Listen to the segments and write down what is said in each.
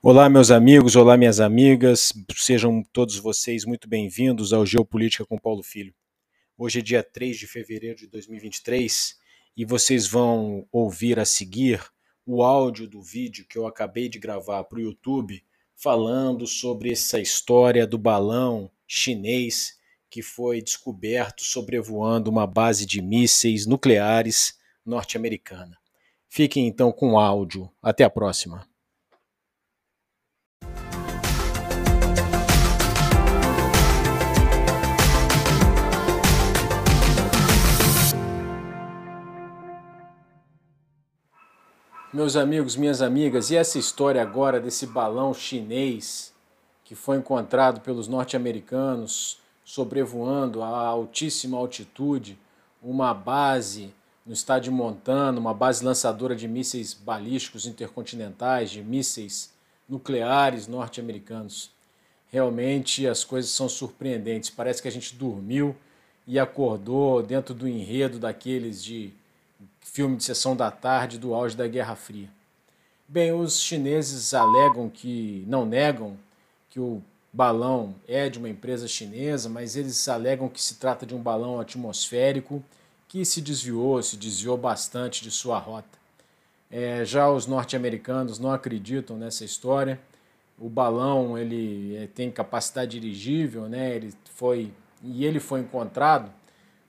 Olá, meus amigos, olá, minhas amigas, sejam todos vocês muito bem-vindos ao Geopolítica com Paulo Filho. Hoje é dia 3 de fevereiro de 2023 e vocês vão ouvir a seguir o áudio do vídeo que eu acabei de gravar para o YouTube falando sobre essa história do balão chinês que foi descoberto sobrevoando uma base de mísseis nucleares norte-americana. Fiquem então com o áudio. Até a próxima. Meus amigos, minhas amigas, e essa história agora desse balão chinês que foi encontrado pelos norte-americanos sobrevoando a altíssima altitude uma base no estado de Montana, uma base lançadora de mísseis balísticos intercontinentais, de mísseis nucleares norte-americanos. Realmente as coisas são surpreendentes. Parece que a gente dormiu e acordou dentro do enredo daqueles de filme de sessão da tarde do auge da Guerra Fria. Bem, os chineses alegam que, não negam, que o balão é de uma empresa chinesa, mas eles alegam que se trata de um balão atmosférico que se desviou, se desviou bastante de sua rota. É, já os norte-americanos não acreditam nessa história. O balão ele é, tem capacidade dirigível, né? Ele foi e ele foi encontrado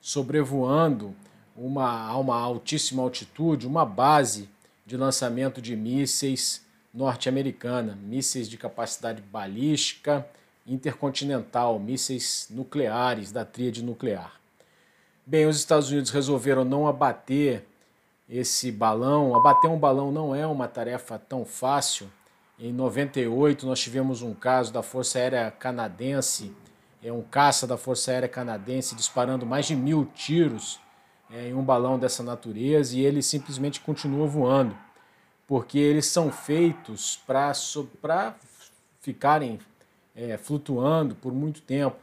sobrevoando uma, a uma altíssima altitude, uma base de lançamento de mísseis norte-americana, mísseis de capacidade balística intercontinental, mísseis nucleares da tríade nuclear. Bem, os Estados Unidos resolveram não abater esse balão. Abater um balão não é uma tarefa tão fácil. Em 98 nós tivemos um caso da Força Aérea Canadense, é um caça da Força Aérea Canadense disparando mais de mil tiros é, em um balão dessa natureza e ele simplesmente continua voando, porque eles são feitos para ficarem é, flutuando por muito tempo.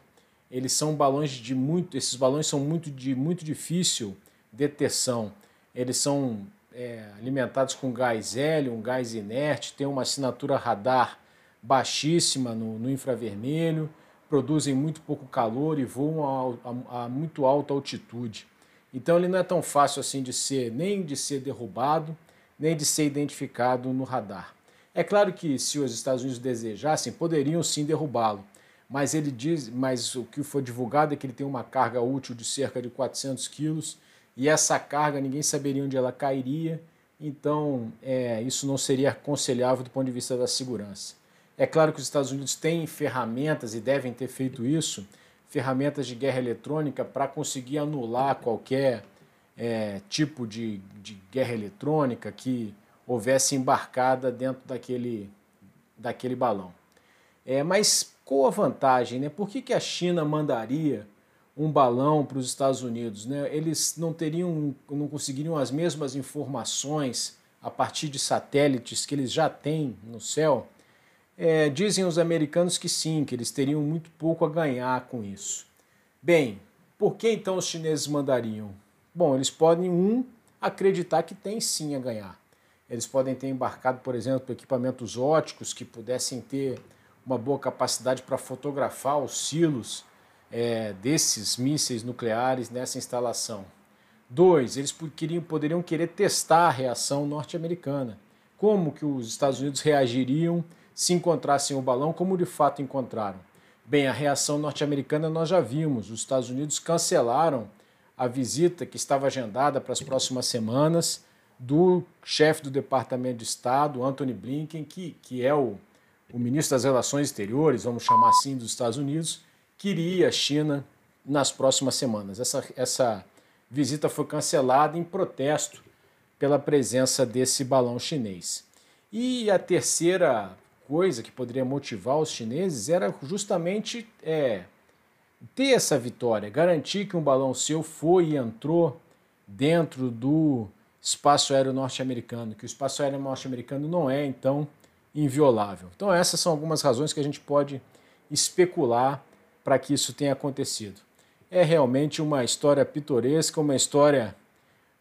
Eles são balões de muito, esses balões são muito de muito difícil detecção. Eles são é, alimentados com gás hélio, um gás inerte, tem uma assinatura radar baixíssima no, no infravermelho, produzem muito pouco calor e voam a, a, a muito alta altitude. Então ele não é tão fácil assim de ser nem de ser derrubado, nem de ser identificado no radar. É claro que se os Estados Unidos desejassem, poderiam sim derrubá-lo, mas ele diz, mas o que foi divulgado é que ele tem uma carga útil de cerca de 400 quilos e essa carga ninguém saberia onde ela cairia, então é, isso não seria aconselhável do ponto de vista da segurança. É claro que os Estados Unidos têm ferramentas e devem ter feito isso ferramentas de guerra eletrônica para conseguir anular qualquer é, tipo de, de guerra eletrônica que houvesse embarcada dentro daquele, daquele balão. É, mas qual a vantagem? Né? Por que, que a China mandaria um balão para os Estados Unidos? Né? Eles não teriam, não conseguiriam as mesmas informações a partir de satélites que eles já têm no céu? É, dizem os americanos que sim, que eles teriam muito pouco a ganhar com isso. Bem, por que então os chineses mandariam? Bom, eles podem, um, acreditar que tem sim a ganhar. Eles podem ter embarcado, por exemplo, equipamentos óticos que pudessem ter uma boa capacidade para fotografar os silos é, desses mísseis nucleares nessa instalação. Dois, eles queriam, poderiam querer testar a reação norte-americana. Como que os Estados Unidos reagiriam se encontrassem o balão, como de fato encontraram. Bem, a reação norte-americana nós já vimos. Os Estados Unidos cancelaram a visita que estava agendada para as próximas semanas do chefe do Departamento de Estado, Anthony Blinken, que, que é o, o ministro das Relações Exteriores, vamos chamar assim, dos Estados Unidos, queria a China nas próximas semanas. Essa, essa visita foi cancelada em protesto pela presença desse balão chinês. E a terceira coisa que poderia motivar os chineses era justamente é, ter essa vitória, garantir que um balão seu foi e entrou dentro do espaço aéreo norte-americano, que o espaço aéreo norte-americano não é, então, inviolável. Então, essas são algumas razões que a gente pode especular para que isso tenha acontecido. É realmente uma história pitoresca, uma história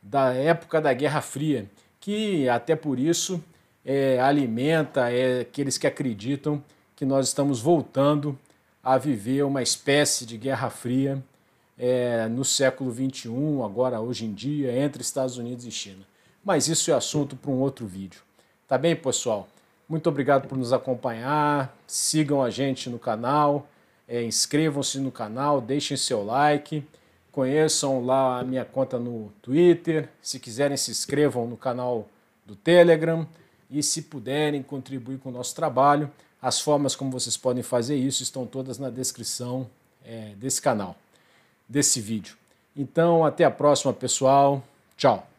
da época da Guerra Fria, que até por isso é, alimenta é, aqueles que acreditam que nós estamos voltando a viver uma espécie de guerra fria é, no século XXI, agora hoje em dia, entre Estados Unidos e China. Mas isso é assunto para um outro vídeo. Tá bem, pessoal? Muito obrigado por nos acompanhar. Sigam a gente no canal, é, inscrevam-se no canal, deixem seu like, conheçam lá a minha conta no Twitter. Se quiserem, se inscrevam no canal do Telegram e se puderem contribuir com o nosso trabalho. As formas como vocês podem fazer isso estão todas na descrição é, desse canal, desse vídeo. Então, até a próxima, pessoal. Tchau.